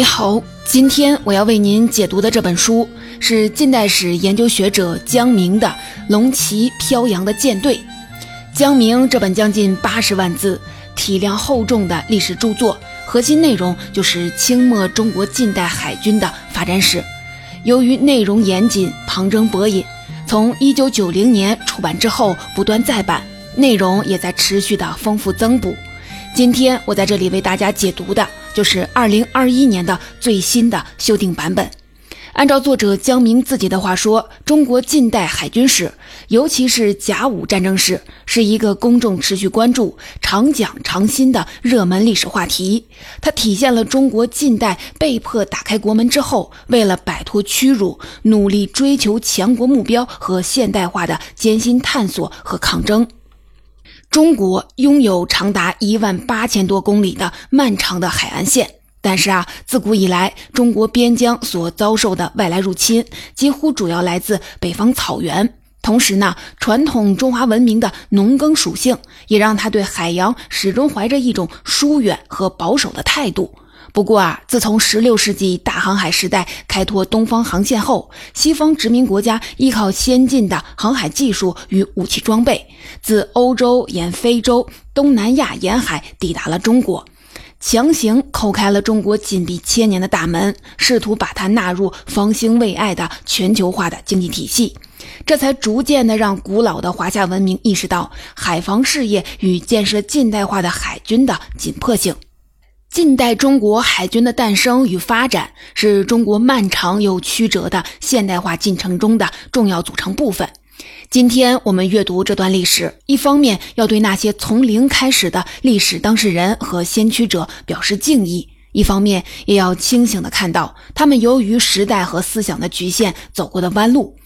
你好，今天我要为您解读的这本书是近代史研究学者江明的《龙旗飘扬的舰队》。江明这本将近八十万字、体量厚重的历史著作，核心内容就是清末中国近代海军的发展史。由于内容严谨、旁征博引，从一九九零年出版之后不断再版，内容也在持续的丰富增补。今天我在这里为大家解读的。就是二零二一年的最新的修订版本。按照作者江明自己的话说，中国近代海军史，尤其是甲午战争史，是一个公众持续关注、常讲常新的热门历史话题。它体现了中国近代被迫打开国门之后，为了摆脱屈辱，努力追求强国目标和现代化的艰辛探索和抗争。中国拥有长达一万八千多公里的漫长的海岸线，但是啊，自古以来，中国边疆所遭受的外来入侵几乎主要来自北方草原。同时呢，传统中华文明的农耕属性也让他对海洋始终怀着一种疏远和保守的态度。不过啊，自从16世纪大航海时代开拓东方航线后，西方殖民国家依靠先进的航海技术与武器装备，自欧洲沿非洲、东南亚沿海抵达了中国，强行叩开了中国紧闭千年的大门，试图把它纳入方兴未艾的全球化的经济体系，这才逐渐的让古老的华夏文明意识到海防事业与建设近代化的海军的紧迫性。近代中国海军的诞生与发展，是中国漫长又曲折的现代化进程中的重要组成部分。今天我们阅读这段历史，一方面要对那些从零开始的历史当事人和先驱者表示敬意，一方面也要清醒地看到他们由于时代和思想的局限走过的弯路。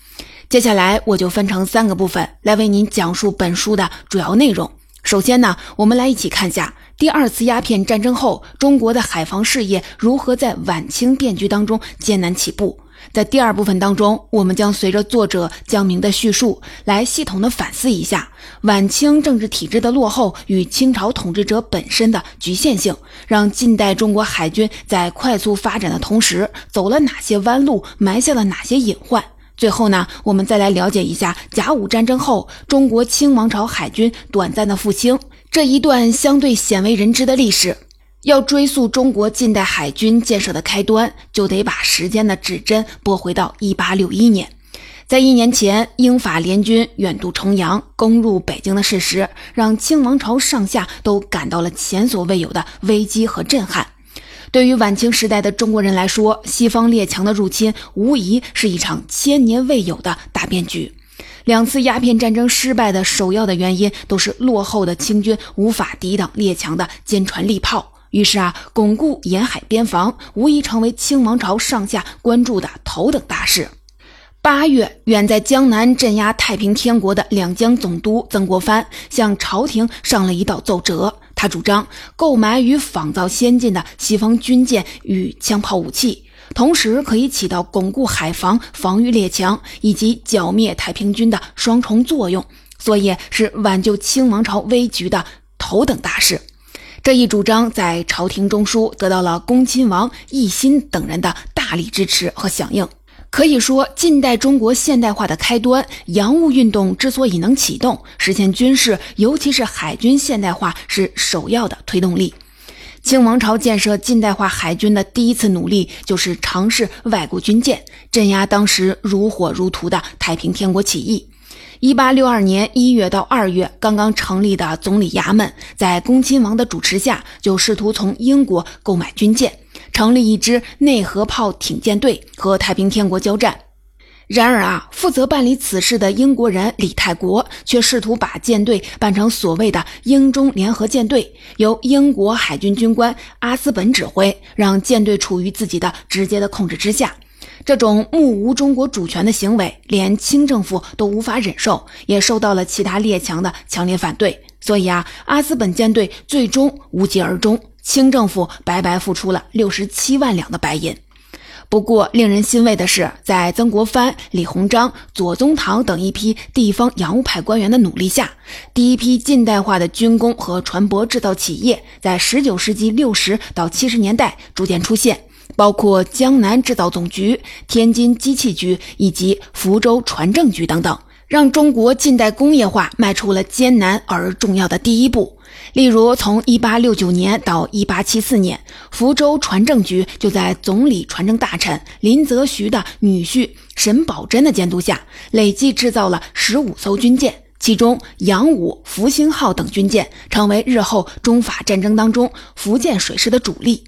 接下来我就分成三个部分来为您讲述本书的主要内容。首先呢，我们来一起看一下。第二次鸦片战争后，中国的海防事业如何在晚清变局当中艰难起步？在第二部分当中，我们将随着作者江明的叙述，来系统的反思一下晚清政治体制的落后与清朝统治者本身的局限性，让近代中国海军在快速发展的同时，走了哪些弯路，埋下了哪些隐患。最后呢，我们再来了解一下甲午战争后中国清王朝海军短暂的复兴。这一段相对鲜为人知的历史，要追溯中国近代海军建设的开端，就得把时间的指针拨回到一八六一年。在一年前，英法联军远渡重洋，攻入北京的事实，让清王朝上下都感到了前所未有的危机和震撼。对于晚清时代的中国人来说，西方列强的入侵无疑是一场千年未有的大变局。两次鸦片战争失败的首要的原因，都是落后的清军无法抵挡列强的坚船利炮。于是啊，巩固沿海边防无疑成为清王朝上下关注的头等大事。八月，远在江南镇压太平天国的两江总督曾国藩向朝廷上了一道奏折，他主张购买与仿造先进的西方军舰与枪炮武器。同时可以起到巩固海防、防御列强以及剿灭太平军的双重作用，所以是挽救清王朝危局的头等大事。这一主张在朝廷中枢得到了恭亲王奕欣等人的大力支持和响应。可以说，近代中国现代化的开端，洋务运动之所以能启动，实现军事，尤其是海军现代化，是首要的推动力。清王朝建设近代化海军的第一次努力，就是尝试外国军舰，镇压当时如火如荼的太平天国起义。一八六二年一月到二月，刚刚成立的总理衙门，在恭亲王的主持下，就试图从英国购买军舰，成立一支内河炮挺舰队，和太平天国交战。然而啊，负责办理此事的英国人李泰国却试图把舰队办成所谓的英中联合舰队，由英国海军军官阿斯本指挥，让舰队处于自己的直接的控制之下。这种目无中国主权的行为，连清政府都无法忍受，也受到了其他列强的强烈反对。所以啊，阿斯本舰队最终无疾而终，清政府白白付出了六十七万两的白银。不过，令人欣慰的是，在曾国藩、李鸿章、左宗棠等一批地方洋务派官员的努力下，第一批近代化的军工和船舶制造企业在19世纪60到70年代逐渐出现，包括江南制造总局、天津机器局以及福州船政局等等，让中国近代工业化迈出了艰难而重要的第一步。例如，从1869年到1874年，福州船政局就在总理船政大臣林则徐的女婿沈葆桢的监督下，累计制造了15艘军舰，其中“扬武”“福星号”等军舰成为日后中法战争当中福建水师的主力。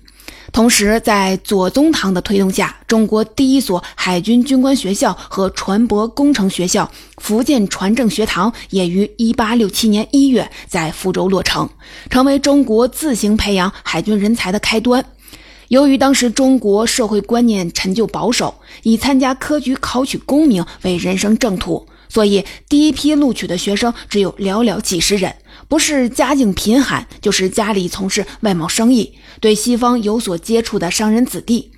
同时，在左宗棠的推动下，中国第一所海军军官学校和船舶工程学校——福建船政学堂，也于1867年1月在福州落成，成为中国自行培养海军人才的开端。由于当时中国社会观念陈旧保守，以参加科举考取功名为人生正途，所以第一批录取的学生只有寥寥几十人。不是家境贫寒，就是家里从事外贸生意，对西方有所接触的商人子弟。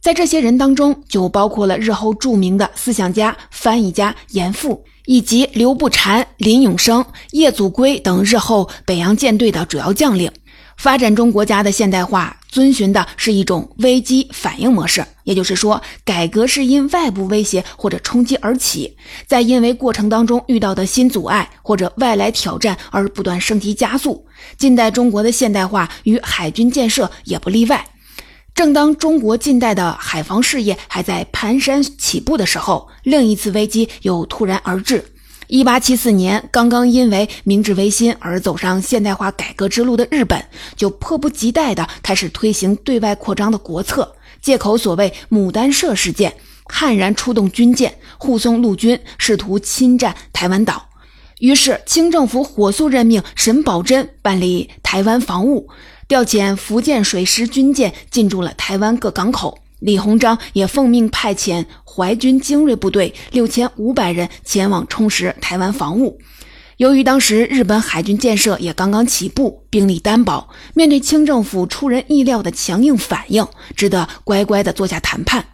在这些人当中，就包括了日后著名的思想家、翻译家严复，以及刘步蟾、林永生、叶祖珪等日后北洋舰队的主要将领。发展中国家的现代化遵循的是一种危机反应模式，也就是说，改革是因外部威胁或者冲击而起，在因为过程当中遇到的新阻碍或者外来挑战而不断升级加速。近代中国的现代化与海军建设也不例外。正当中国近代的海防事业还在蹒跚起步的时候，另一次危机又突然而至。一八七四年，刚刚因为明治维新而走上现代化改革之路的日本，就迫不及待地开始推行对外扩张的国策，借口所谓牡丹社事件，悍然出动军舰护送陆军，试图侵占台湾岛。于是，清政府火速任命沈葆桢办理台湾防务，调遣福建水师军舰进驻了台湾各港口。李鸿章也奉命派遣淮军精锐部队六千五百人前往充实台湾防务。由于当时日本海军建设也刚刚起步，兵力单薄，面对清政府出人意料的强硬反应，只得乖乖地坐下谈判。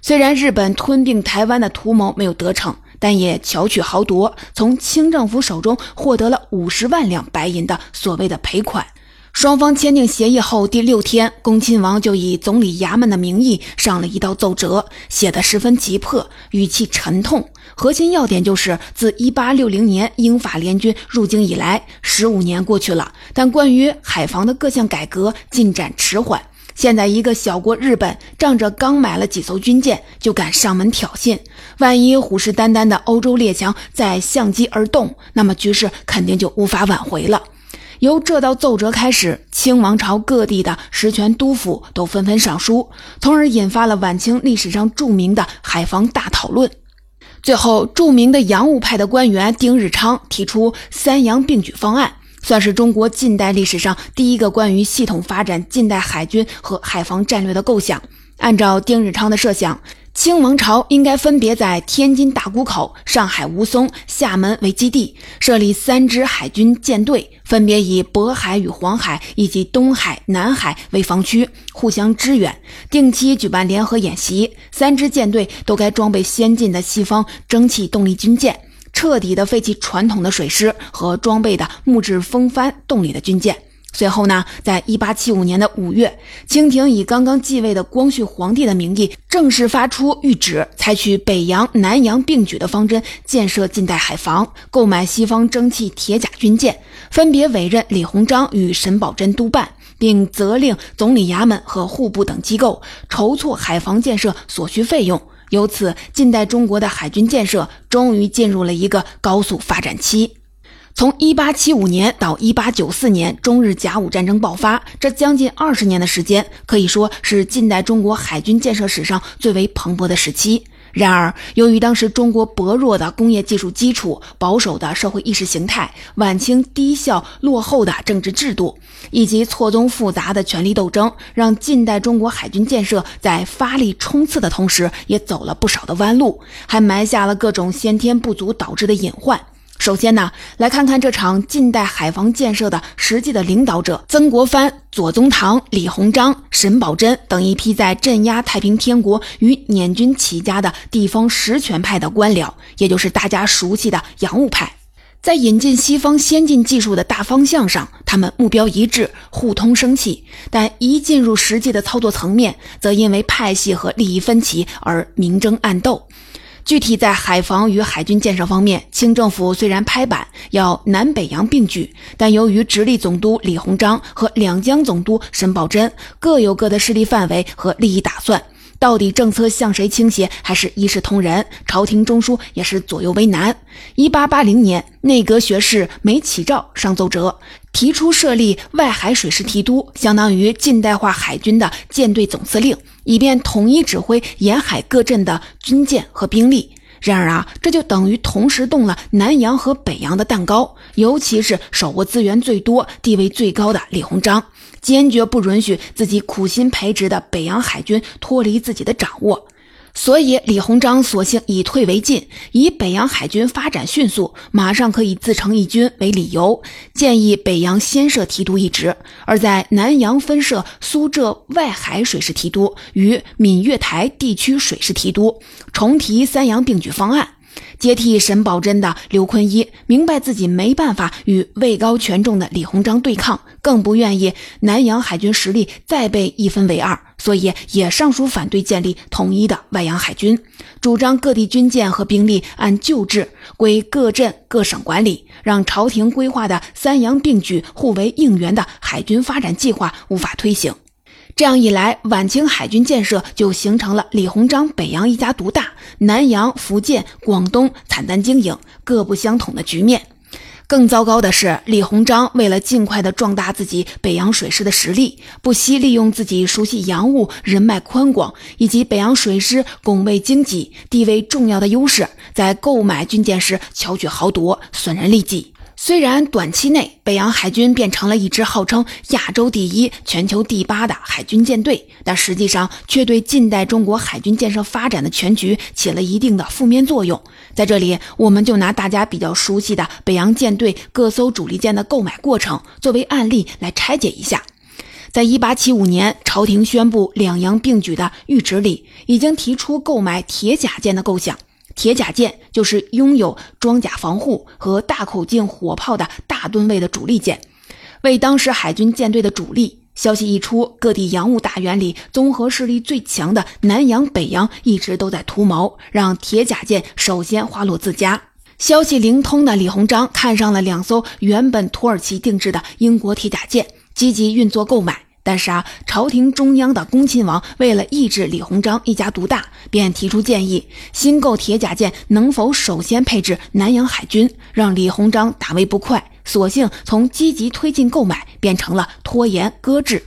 虽然日本吞并台湾的图谋没有得逞，但也巧取豪夺，从清政府手中获得了五十万两白银的所谓的赔款。双方签订协议后第六天，恭亲王就以总理衙门的名义上了一道奏折，写得十分急迫，语气沉痛。核心要点就是：自1860年英法联军入京以来，十五年过去了，但关于海防的各项改革进展迟缓。现在一个小国日本，仗着刚买了几艘军舰，就敢上门挑衅。万一虎视眈眈的欧洲列强再相机而动，那么局势肯定就无法挽回了。由这道奏折开始，清王朝各地的实权督府都纷纷上书，从而引发了晚清历史上著名的海防大讨论。最后，著名的洋务派的官员丁日昌提出“三洋并举”方案，算是中国近代历史上第一个关于系统发展近代海军和海防战略的构想。按照丁日昌的设想。清王朝应该分别在天津大沽口、上海吴淞、厦门为基地，设立三支海军舰队，分别以渤海与黄海以及东海、南海为防区，互相支援，定期举办联合演习。三支舰队都该装备先进的西方蒸汽动力军舰，彻底的废弃传统的水师和装备的木质风帆动力的军舰。随后呢，在一八七五年的五月，清廷以刚刚继位的光绪皇帝的名义，正式发出谕旨，采取北洋、南洋并举的方针，建设近代海防，购买西方蒸汽铁甲军舰，分别委任李鸿章与沈葆桢督办，并责令总理衙门和户部等机构筹措海防建设所需费用。由此，近代中国的海军建设终于进入了一个高速发展期。从1875年到1894年，中日甲午战争爆发，这将近二十年的时间，可以说是近代中国海军建设史上最为蓬勃的时期。然而，由于当时中国薄弱的工业技术基础、保守的社会意识形态、晚清低效落后的政治制度，以及错综复杂的权力斗争，让近代中国海军建设在发力冲刺的同时，也走了不少的弯路，还埋下了各种先天不足导致的隐患。首先呢，来看看这场近代海防建设的实际的领导者：曾国藩、左宗棠、李鸿章、沈葆桢等一批在镇压太平天国与捻军起家的地方实权派的官僚，也就是大家熟悉的洋务派。在引进西方先进技术的大方向上，他们目标一致，互通生气；但一进入实际的操作层面，则因为派系和利益分歧而明争暗斗。具体在海防与海军建设方面，清政府虽然拍板要南北洋并举，但由于直隶总督李鸿章和两江总督沈葆桢各有各的势力范围和利益打算，到底政策向谁倾斜，还是一视同仁？朝廷中枢也是左右为难。一八八零年，内阁学士梅启照上奏折，提出设立外海水师提督，相当于近代化海军的舰队总司令。以便统一指挥沿海各镇的军舰和兵力。然而啊，这就等于同时动了南洋和北洋的蛋糕。尤其是手握资源最多、地位最高的李鸿章，坚决不允许自己苦心培植的北洋海军脱离自己的掌握。所以，李鸿章索性以退为进，以北洋海军发展迅速，马上可以自成一军为理由，建议北洋先设提督一职，而在南洋分设苏浙外海水师提督与闽粤台地区水师提督，重提三洋并举方案。接替沈葆桢的刘坤一明白自己没办法与位高权重的李鸿章对抗，更不愿意南洋海军实力再被一分为二，所以也上书反对建立统一的外洋海军，主张各地军舰和兵力按旧制归各镇各省管理，让朝廷规划的三洋并举、互为应援的海军发展计划无法推行。这样一来，晚清海军建设就形成了李鸿章北洋一家独大，南洋、福建、广东惨淡经营，各不相统的局面。更糟糕的是，李鸿章为了尽快的壮大自己北洋水师的实力，不惜利用自己熟悉洋务、人脉宽广以及北洋水师拱卫经济、地位重要的优势，在购买军舰时巧取豪夺，损人利己。虽然短期内北洋海军变成了一支号称亚洲第一、全球第八的海军舰队，但实际上却对近代中国海军建设发展的全局起了一定的负面作用。在这里，我们就拿大家比较熟悉的北洋舰队各艘主力舰的购买过程作为案例来拆解一下。在一八七五年，朝廷宣布两洋并举的谕旨里，已经提出购买铁甲舰的构想。铁甲舰就是拥有装甲防护和大口径火炮的大吨位的主力舰，为当时海军舰队的主力。消息一出，各地洋务大员里综合势力最强的南洋、北洋一直都在图谋，让铁甲舰首先花落自家。消息灵通的李鸿章看上了两艘原本土耳其定制的英国铁甲舰，积极运作购买。但是啊，朝廷中央的恭亲王为了抑制李鸿章一家独大，便提出建议：新购铁甲舰能否首先配置南洋海军？让李鸿章大为不快，索性从积极推进购买变成了拖延搁置。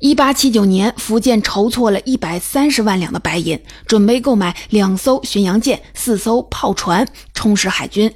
一八七九年，福建筹措了一百三十万两的白银，准备购买两艘巡洋舰、四艘炮船，充实海军，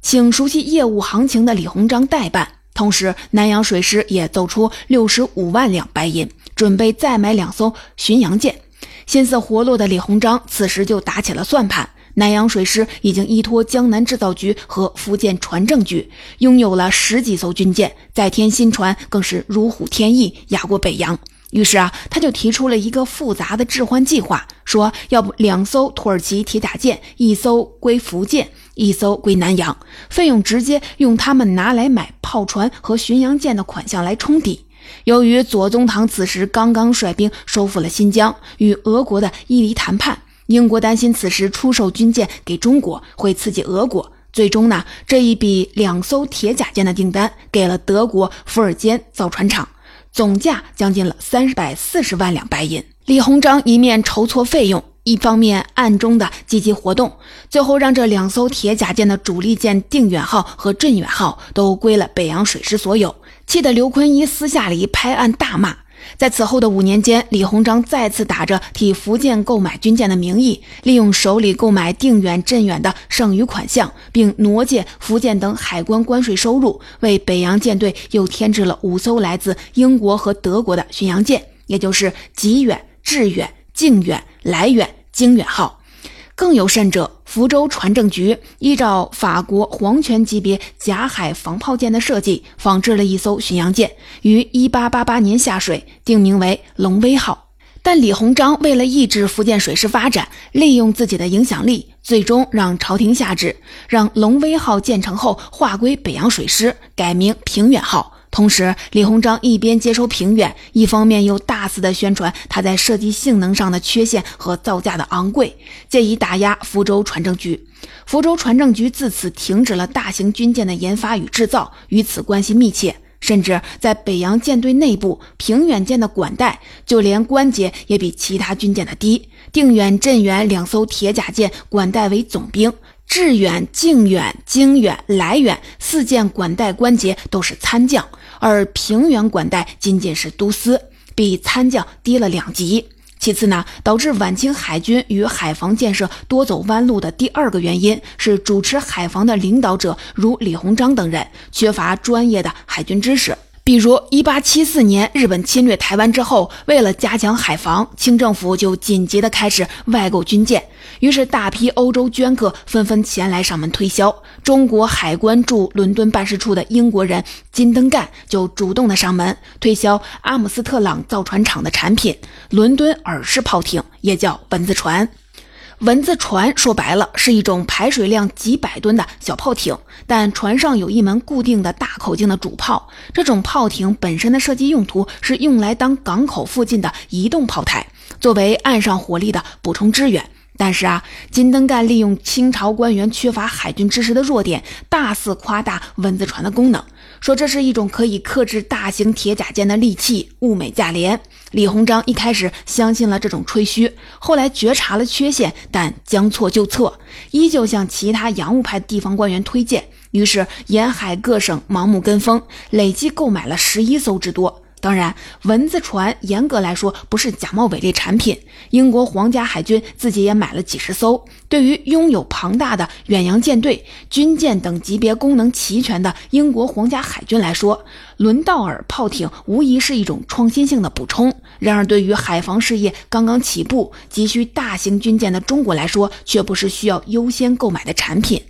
请熟悉业务行情的李鸿章代办。同时，南洋水师也奏出六十五万两白银，准备再买两艘巡洋舰。心思活络的李鸿章此时就打起了算盘。南洋水师已经依托江南制造局和福建船政局，拥有了十几艘军舰，再添新船更是如虎添翼，压过北洋。于是啊，他就提出了一个复杂的置换计划，说要不两艘土耳其铁甲舰，一艘归福建。一艘归南洋，费用直接用他们拿来买炮船和巡洋舰的款项来冲抵。由于左宗棠此时刚刚率兵收复了新疆，与俄国的伊犁谈判，英国担心此时出售军舰给中国会刺激俄国。最终呢，这一笔两艘铁甲舰的订单给了德国伏尔坚造船厂，总价将近了三百四十万两白银。李鸿章一面筹措费用。一方面暗中的积极活动，最后让这两艘铁甲舰的主力舰定远号和镇远号都归了北洋水师所有，气得刘坤一私下里拍案大骂。在此后的五年间，李鸿章再次打着替福建购买军舰的名义，利用手里购买定远、镇远的剩余款项，并挪借福建等海关关税收入，为北洋舰队又添置了五艘来自英国和德国的巡洋舰，也就是极远、致远。靖远、来远、经远号，更有甚者，福州船政局依照法国皇权级别甲海防炮舰的设计，仿制了一艘巡洋舰，于1888年下水，定名为龙威号。但李鸿章为了抑制福建水师发展，利用自己的影响力，最终让朝廷下旨，让龙威号建成后划归北洋水师，改名平远号。同时，李鸿章一边接收平远，一方面又大肆的宣传他在设计性能上的缺陷和造价的昂贵，借以打压福州船政局。福州船政局自此停止了大型军舰的研发与制造，与此关系密切。甚至在北洋舰队内部，平远舰的管带就连官阶也比其他军舰的低。定远、镇远两艘铁甲舰管带为总兵。致远、靖远、经远、来远四舰管带官阶都是参将，而平原管带仅仅是都司，比参将低了两级。其次呢，导致晚清海军与海防建设多走弯路的第二个原因是，主持海防的领导者如李鸿章等人缺乏专业的海军知识。比如，一八七四年日本侵略台湾之后，为了加强海防，清政府就紧急的开始外购军舰。于是，大批欧洲捐客纷纷前来上门推销。中国海关驻伦敦办事处的英国人金登干就主动的上门推销阿姆斯特朗造船厂的产品——伦敦耳式炮艇，也叫蚊子船。蚊子船说白了是一种排水量几百吨的小炮艇，但船上有一门固定的大口径的主炮。这种炮艇本身的设计用途是用来当港口附近的移动炮台，作为岸上火力的补充支援。但是啊，金登干利用清朝官员缺乏海军知识的弱点，大肆夸大蚊子船的功能。说这是一种可以克制大型铁甲舰的利器，物美价廉。李鸿章一开始相信了这种吹嘘，后来觉察了缺陷，但将错就错，依旧向其他洋务派地方官员推荐。于是沿海各省盲目跟风，累计购买了十一艘之多。当然，蚊子船严格来说不是假冒伪劣产品。英国皇家海军自己也买了几十艘。对于拥有庞大的远洋舰队、军舰等级别功能齐全的英国皇家海军来说，伦道尔炮艇无疑是一种创新性的补充。然而，对于海防事业刚刚起步、急需大型军舰的中国来说，却不是需要优先购买的产品。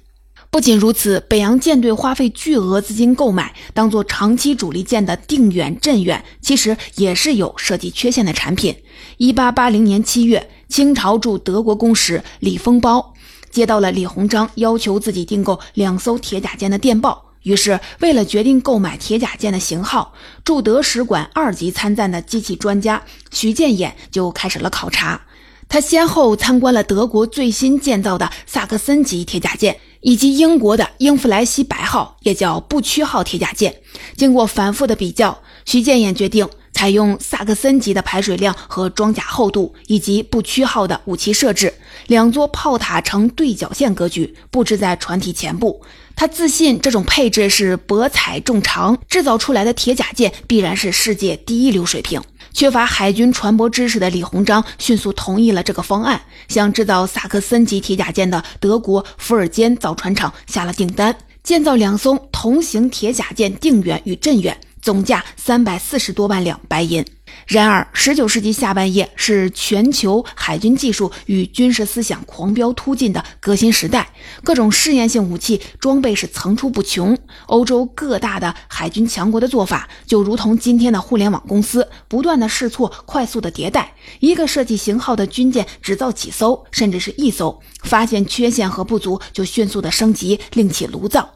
不仅如此，北洋舰队花费巨额资金购买，当做长期主力舰的定远、镇远，其实也是有设计缺陷的产品。一八八零年七月，清朝驻德国公使李丰包接到了李鸿章要求自己订购两艘铁甲舰的电报，于是为了决定购买铁甲舰的型号，驻德使馆二级参赞的机器专家徐建衍就开始了考察。他先后参观了德国最新建造的萨克森级铁甲舰。以及英国的英弗莱西白号，也叫不屈号铁甲舰，经过反复的比较，徐建衍决定采用萨克森级的排水量和装甲厚度，以及不屈号的武器设置。两座炮塔呈对角线格局，布置在船体前部。他自信这种配置是博采众长，制造出来的铁甲舰必然是世界第一流水平。缺乏海军船舶知识的李鸿章迅速同意了这个方案，向制造萨克森级铁甲舰的德国伏尔坚造船厂下了订单，建造两艘同型铁甲舰定远与镇远，总价三百四十多万两白银。然而，十九世纪下半叶是全球海军技术与军事思想狂飙突进的革新时代，各种试验性武器装备是层出不穷。欧洲各大的海军强国的做法，就如同今天的互联网公司，不断的试错，快速的迭代。一个设计型号的军舰只造几艘，甚至是一艘，发现缺陷和不足就迅速的升级，另起炉灶。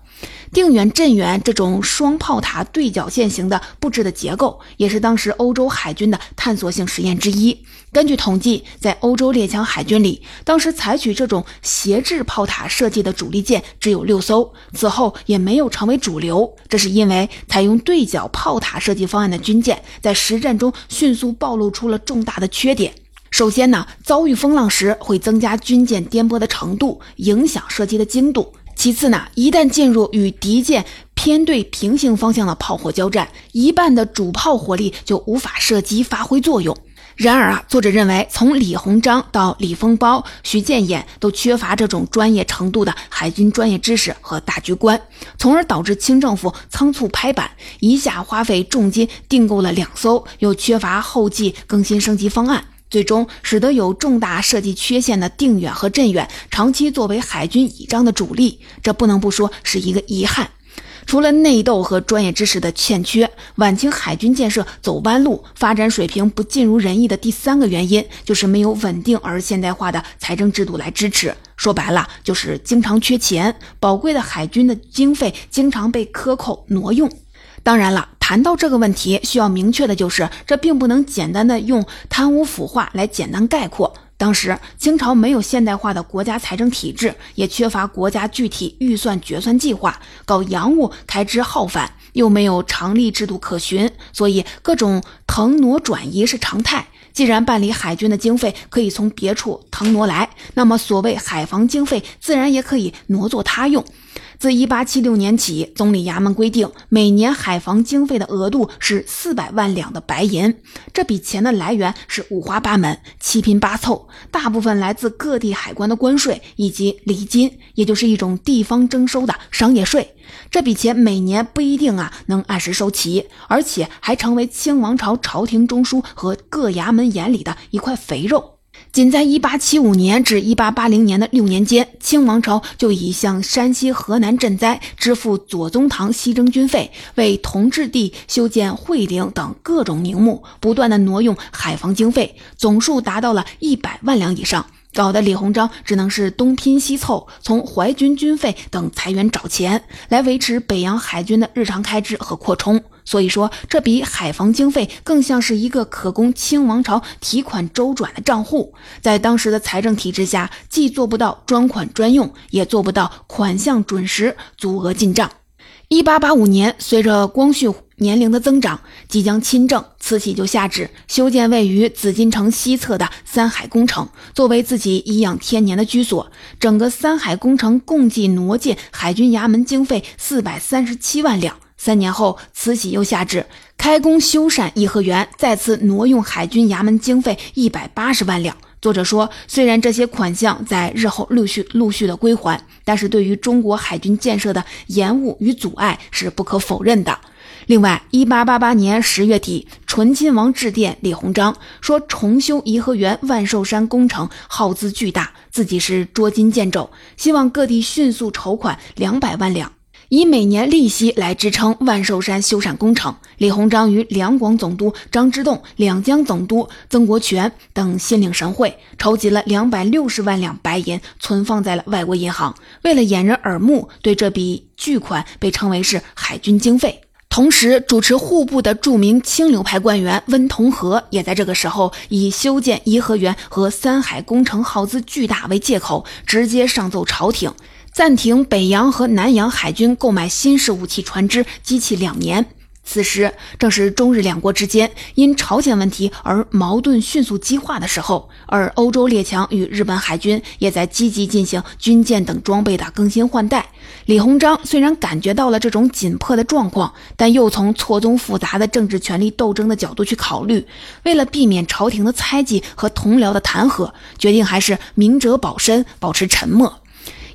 定远、镇远这种双炮塔对角线型的布置的结构，也是当时欧洲海军的探索性实验之一。根据统计，在欧洲列强海军里，当时采取这种斜置炮塔设计的主力舰只有六艘，此后也没有成为主流。这是因为采用对角炮塔设计方案的军舰，在实战中迅速暴露出了重大的缺点。首先呢，遭遇风浪时会增加军舰颠簸的程度，影响射击的精度。其次呢，一旦进入与敌舰偏对平行方向的炮火交战，一半的主炮火力就无法射击发挥作用。然而啊，作者认为，从李鸿章到李丰包、徐建衍都缺乏这种专业程度的海军专业知识和大局观，从而导致清政府仓促拍板，一下花费重金订购了两艘，又缺乏后继更新升级方案。最终使得有重大设计缺陷的定远和镇远长期作为海军倚仗的主力，这不能不说是一个遗憾。除了内斗和专业知识的欠缺，晚清海军建设走弯路、发展水平不尽如人意的第三个原因，就是没有稳定而现代化的财政制度来支持。说白了，就是经常缺钱，宝贵的海军的经费经常被克扣挪用。当然了，谈到这个问题，需要明确的就是，这并不能简单的用贪污腐化来简单概括。当时清朝没有现代化的国家财政体制，也缺乏国家具体预算决算计划，搞洋务开支浩繁，又没有常例制度可循，所以各种腾挪转移是常态。既然办理海军的经费可以从别处腾挪来，那么所谓海防经费自然也可以挪作他用。自一八七六年起，总理衙门规定，每年海防经费的额度是四百万两的白银。这笔钱的来源是五花八门、七拼八凑，大部分来自各地海关的关税以及礼金，也就是一种地方征收的商业税。这笔钱每年不一定啊能按时收齐，而且还成为清王朝朝廷中枢和各衙门眼里的一块肥肉。仅在1875年至1880年的六年间，清王朝就已向山西、河南赈灾支付左宗棠西征军费，为同治帝修建会陵等各种名目，不断的挪用海防经费，总数达到了一百万两以上。搞得李鸿章只能是东拼西凑，从淮军军费等裁员找钱，来维持北洋海军的日常开支和扩充。所以说，这笔海防经费更像是一个可供清王朝提款周转的账户。在当时的财政体制下，既做不到专款专用，也做不到款项准时足额进账。一八八五年，随着光绪年龄的增长，即将亲政，慈禧就下旨修建位于紫禁城西侧的三海工程，作为自己颐养天年的居所。整个三海工程共计挪建海军衙门经费四百三十七万两。三年后，慈禧又下旨开工修缮颐和园，再次挪用海军衙门经费一百八十万两。作者说，虽然这些款项在日后陆续陆续的归还，但是对于中国海军建设的延误与阻碍是不可否认的。另外，一八八八年十月底，醇亲王致电李鸿章，说重修颐和园万寿山工程耗资巨大，自己是捉襟见肘，希望各地迅速筹款两百万两。以每年利息来支撑万寿山修缮工程，李鸿章与两广总督张之洞、两江总督曾国荃等心领神会，筹集了两百六十万两白银，存放在了外国银行。为了掩人耳目，对这笔巨款被称为是海军经费。同时，主持户部的著名清流派官员温同和，也在这个时候以修建颐和园和三海工程耗资巨大为借口，直接上奏朝廷。暂停北洋和南洋海军购买新式武器、船只、机器两年。此时正是中日两国之间因朝鲜问题而矛盾迅速激化的时候，而欧洲列强与日本海军也在积极进行军舰等装备的更新换代。李鸿章虽然感觉到了这种紧迫的状况，但又从错综复杂的政治权力斗争的角度去考虑，为了避免朝廷的猜忌和同僚的弹劾，决定还是明哲保身，保持沉默。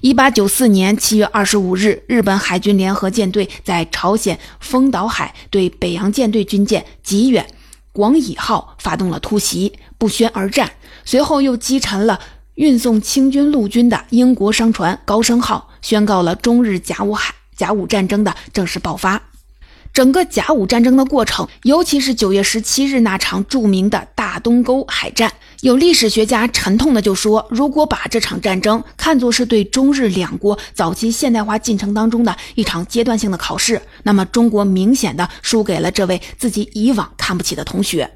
一八九四年七月二十五日，日本海军联合舰队在朝鲜丰岛海对北洋舰队军舰吉远、广乙号发动了突袭，不宣而战。随后又击沉了运送清军陆军的英国商船高升号，宣告了中日甲午海甲午战争的正式爆发。整个甲午战争的过程，尤其是九月十七日那场著名的大东沟海战。有历史学家沉痛的就说：“如果把这场战争看作是对中日两国早期现代化进程当中的一场阶段性的考试，那么中国明显的输给了这位自己以往看不起的同学。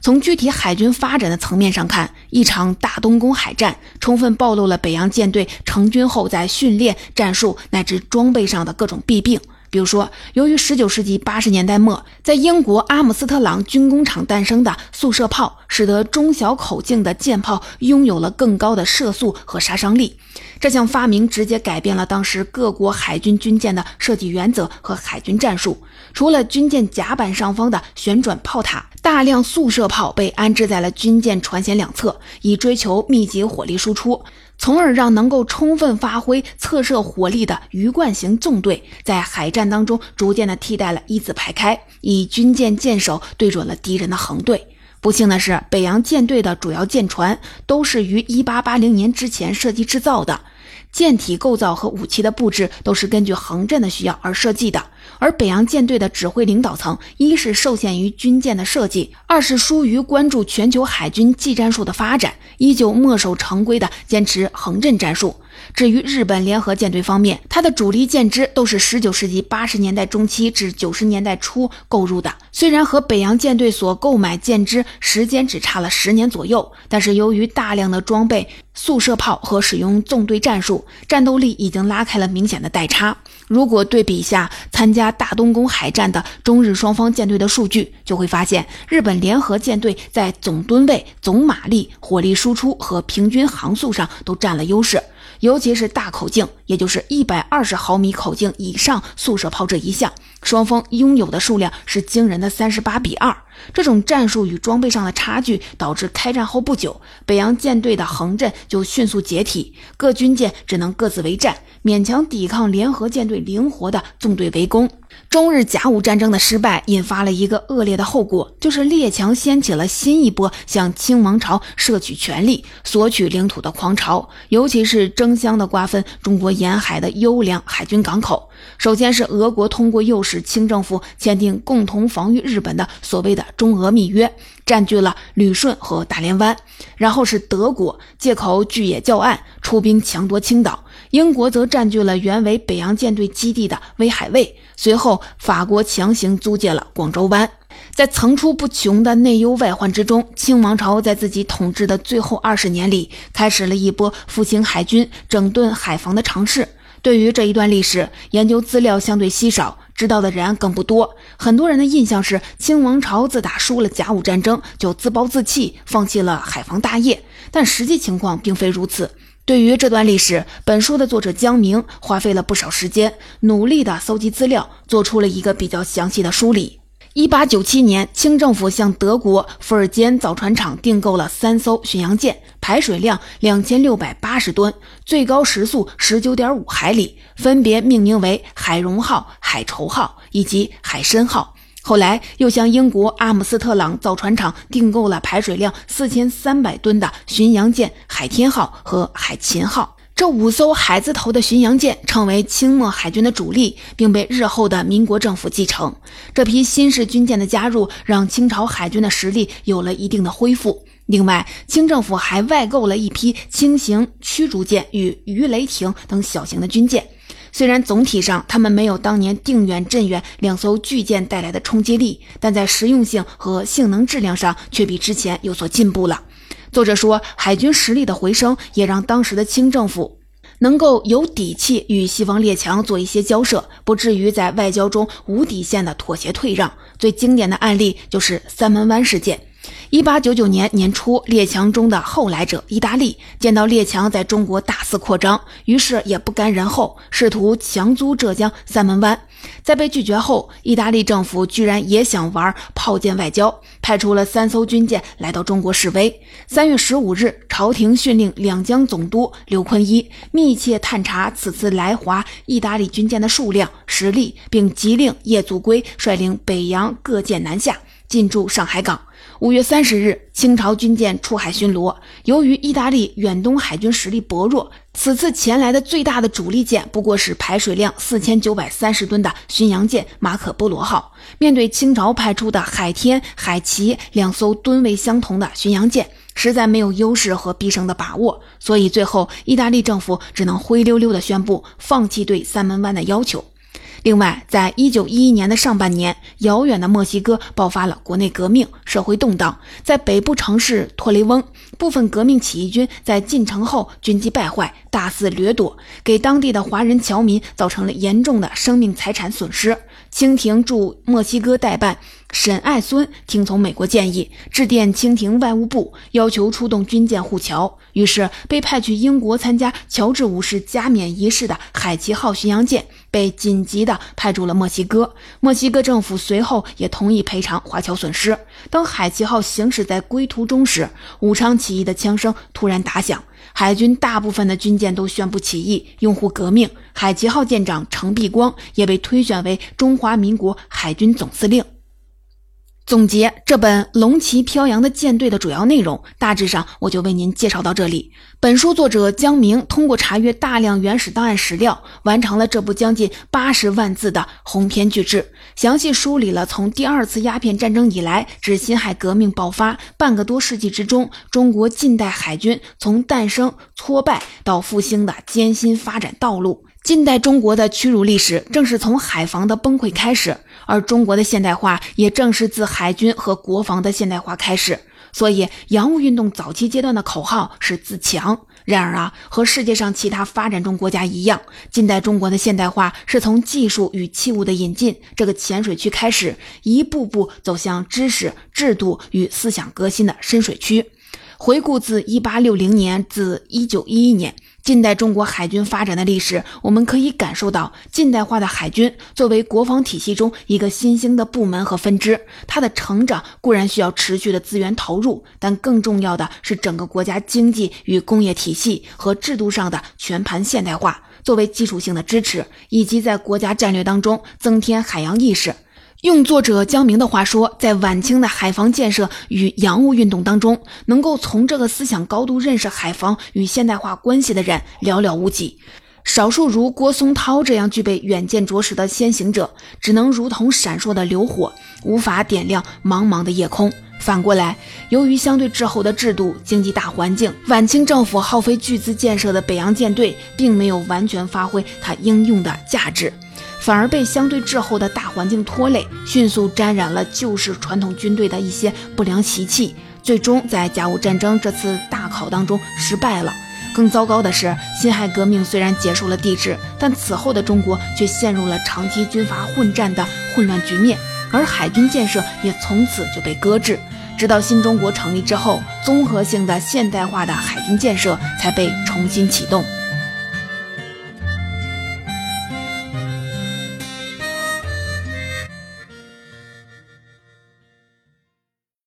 从具体海军发展的层面上看，一场大东宫海战充分暴露了北洋舰队成军后在训练、战术乃至装备上的各种弊病。”比如说，由于19世纪80年代末在英国阿姆斯特朗军工厂诞生的速射炮，使得中小口径的舰炮拥有了更高的射速和杀伤力。这项发明直接改变了当时各国海军军舰的设计原则和海军战术。除了军舰甲板上方的旋转炮塔，大量速射炮被安置在了军舰船舷两侧，以追求密集火力输出。从而让能够充分发挥侧射火力的鱼贯型纵队在海战当中逐渐的替代了一字排开，以军舰舰首对准了敌人的横队。不幸的是，北洋舰队的主要舰船都是于1880年之前设计制造的，舰体构造和武器的布置都是根据横阵的需要而设计的。而北洋舰队的指挥领导层，一是受限于军舰的设计，二是疏于关注全球海军技战术的发展，依旧墨守成规的坚持横阵战术。至于日本联合舰队方面，它的主力舰只都是19世纪80年代中期至90年代初购入的。虽然和北洋舰队所购买舰只时间只差了十年左右，但是由于大量的装备、速射炮和使用纵队战术，战斗力已经拉开了明显的代差。如果对比下参加大东宫海战的中日双方舰队的数据，就会发现日本联合舰队在总吨位、总马力、火力输出和平均航速上都占了优势。尤其是大口径，也就是一百二十毫米口径以上速射炮这一项，双方拥有的数量是惊人的三十八比二。这种战术与装备上的差距，导致开战后不久，北洋舰队的横阵就迅速解体，各军舰只能各自为战，勉强抵抗联合舰队灵活的纵队围攻。中日甲午战争的失败，引发了一个恶劣的后果，就是列强掀起了新一波向清王朝摄取权力、索取领土的狂潮，尤其是争相的瓜分中国沿海的优良海军港口。首先是俄国通过诱使清政府签订共同防御日本的所谓的中俄密约，占据了旅顺和大连湾；然后是德国借口巨野教案出兵强夺青岛。英国则占据了原为北洋舰队基地的威海卫，随后法国强行租借了广州湾。在层出不穷的内忧外患之中，清王朝在自己统治的最后二十年里，开始了一波复兴海军、整顿海防的尝试。对于这一段历史，研究资料相对稀少，知道的人更不多。很多人的印象是，清王朝自打输了甲午战争，就自暴自弃，放弃了海防大业。但实际情况并非如此。对于这段历史，本书的作者江明花费了不少时间，努力地搜集资料，做出了一个比较详细的梳理。一八九七年，清政府向德国伏尔坚造船厂订购了三艘巡洋舰，排水量两千六百八十吨，最高时速十九点五海里，分别命名为“海荣号”“海筹号”以及“海参号”。后来又向英国阿姆斯特朗造船厂订购了排水量四千三百吨的巡洋舰“海天号”和“海秦号”。这五艘海字头的巡洋舰成为清末海军的主力，并被日后的民国政府继承。这批新式军舰的加入，让清朝海军的实力有了一定的恢复。另外，清政府还外购了一批轻型驱逐舰与鱼雷艇等小型的军舰。虽然总体上他们没有当年定远、镇远两艘巨舰带来的冲击力，但在实用性和性能质量上却比之前有所进步了。作者说，海军实力的回升也让当时的清政府能够有底气与西方列强做一些交涉，不至于在外交中无底线的妥协退让。最经典的案例就是三门湾事件。一八九九年年初，列强中的后来者意大利见到列强在中国大肆扩张，于是也不甘人后，试图强租浙江三门湾。在被拒绝后，意大利政府居然也想玩炮舰外交，派出了三艘军舰来到中国示威。三月十五日，朝廷训令两江总督刘坤一密切探查此次来华意大利军舰的数量、实力，并急令叶祖珪率领北洋各舰南下，进驻上海港。五月三十日，清朝军舰出海巡逻。由于意大利远东海军实力薄弱，此次前来的最大的主力舰不过是排水量四千九百三十吨的巡洋舰“马可·波罗号”。面对清朝派出的“海天”“海奇”两艘吨位相同的巡洋舰，实在没有优势和必胜的把握，所以最后意大利政府只能灰溜溜地宣布放弃对三门湾的要求。另外，在一九一一年的上半年，遥远的墨西哥爆发了国内革命，社会动荡。在北部城市托雷翁，部分革命起义军在进城后军机败坏，大肆掠夺，给当地的华人侨民造成了严重的生命财产损失。清廷驻墨西哥代办沈爱孙听从美国建议，致电清廷外务部，要求出动军舰护侨。于是，被派去英国参加乔治五世加冕仪式的海奇号巡洋舰被紧急地派驻了墨西哥。墨西哥政府随后也同意赔偿华侨损失。当海奇号行驶在归途中时，武昌起义的枪声突然打响。海军大部分的军舰都宣布起义，拥护革命。海奇号舰长程璧光也被推选为中华民国海军总司令。总结这本《龙旗飘扬的舰队》的主要内容，大致上我就为您介绍到这里。本书作者江明通过查阅大量原始档案史料，完成了这部将近八十万字的鸿篇巨制，详细梳理了从第二次鸦片战争以来至辛亥革命爆发半个多世纪之中，中国近代海军从诞生、挫败到复兴的艰辛发展道路。近代中国的屈辱历史，正是从海防的崩溃开始。而中国的现代化也正是自海军和国防的现代化开始，所以洋务运动早期阶段的口号是自强。然而啊，和世界上其他发展中国家一样，近代中国的现代化是从技术与器物的引进这个浅水区开始，一步步走向知识、制度与思想革新的深水区。回顾自一八六零年至一九一一年。近代中国海军发展的历史，我们可以感受到，近代化的海军作为国防体系中一个新兴的部门和分支，它的成长固然需要持续的资源投入，但更重要的是整个国家经济与工业体系和制度上的全盘现代化作为基础性的支持，以及在国家战略当中增添海洋意识。用作者江明的话说，在晚清的海防建设与洋务运动当中，能够从这个思想高度认识海防与现代化关系的人寥寥无几，少数如郭松涛这样具备远见卓识的先行者，只能如同闪烁的流火，无法点亮茫茫的夜空。反过来，由于相对滞后的制度、经济大环境，晚清政府耗费巨资建设的北洋舰队，并没有完全发挥它应用的价值。反而被相对滞后的大环境拖累，迅速沾染了旧式传统军队的一些不良习气，最终在甲午战争这次大考当中失败了。更糟糕的是，辛亥革命虽然结束了帝制，但此后的中国却陷入了长期军阀混战的混乱局面，而海军建设也从此就被搁置。直到新中国成立之后，综合性的现代化的海军建设才被重新启动。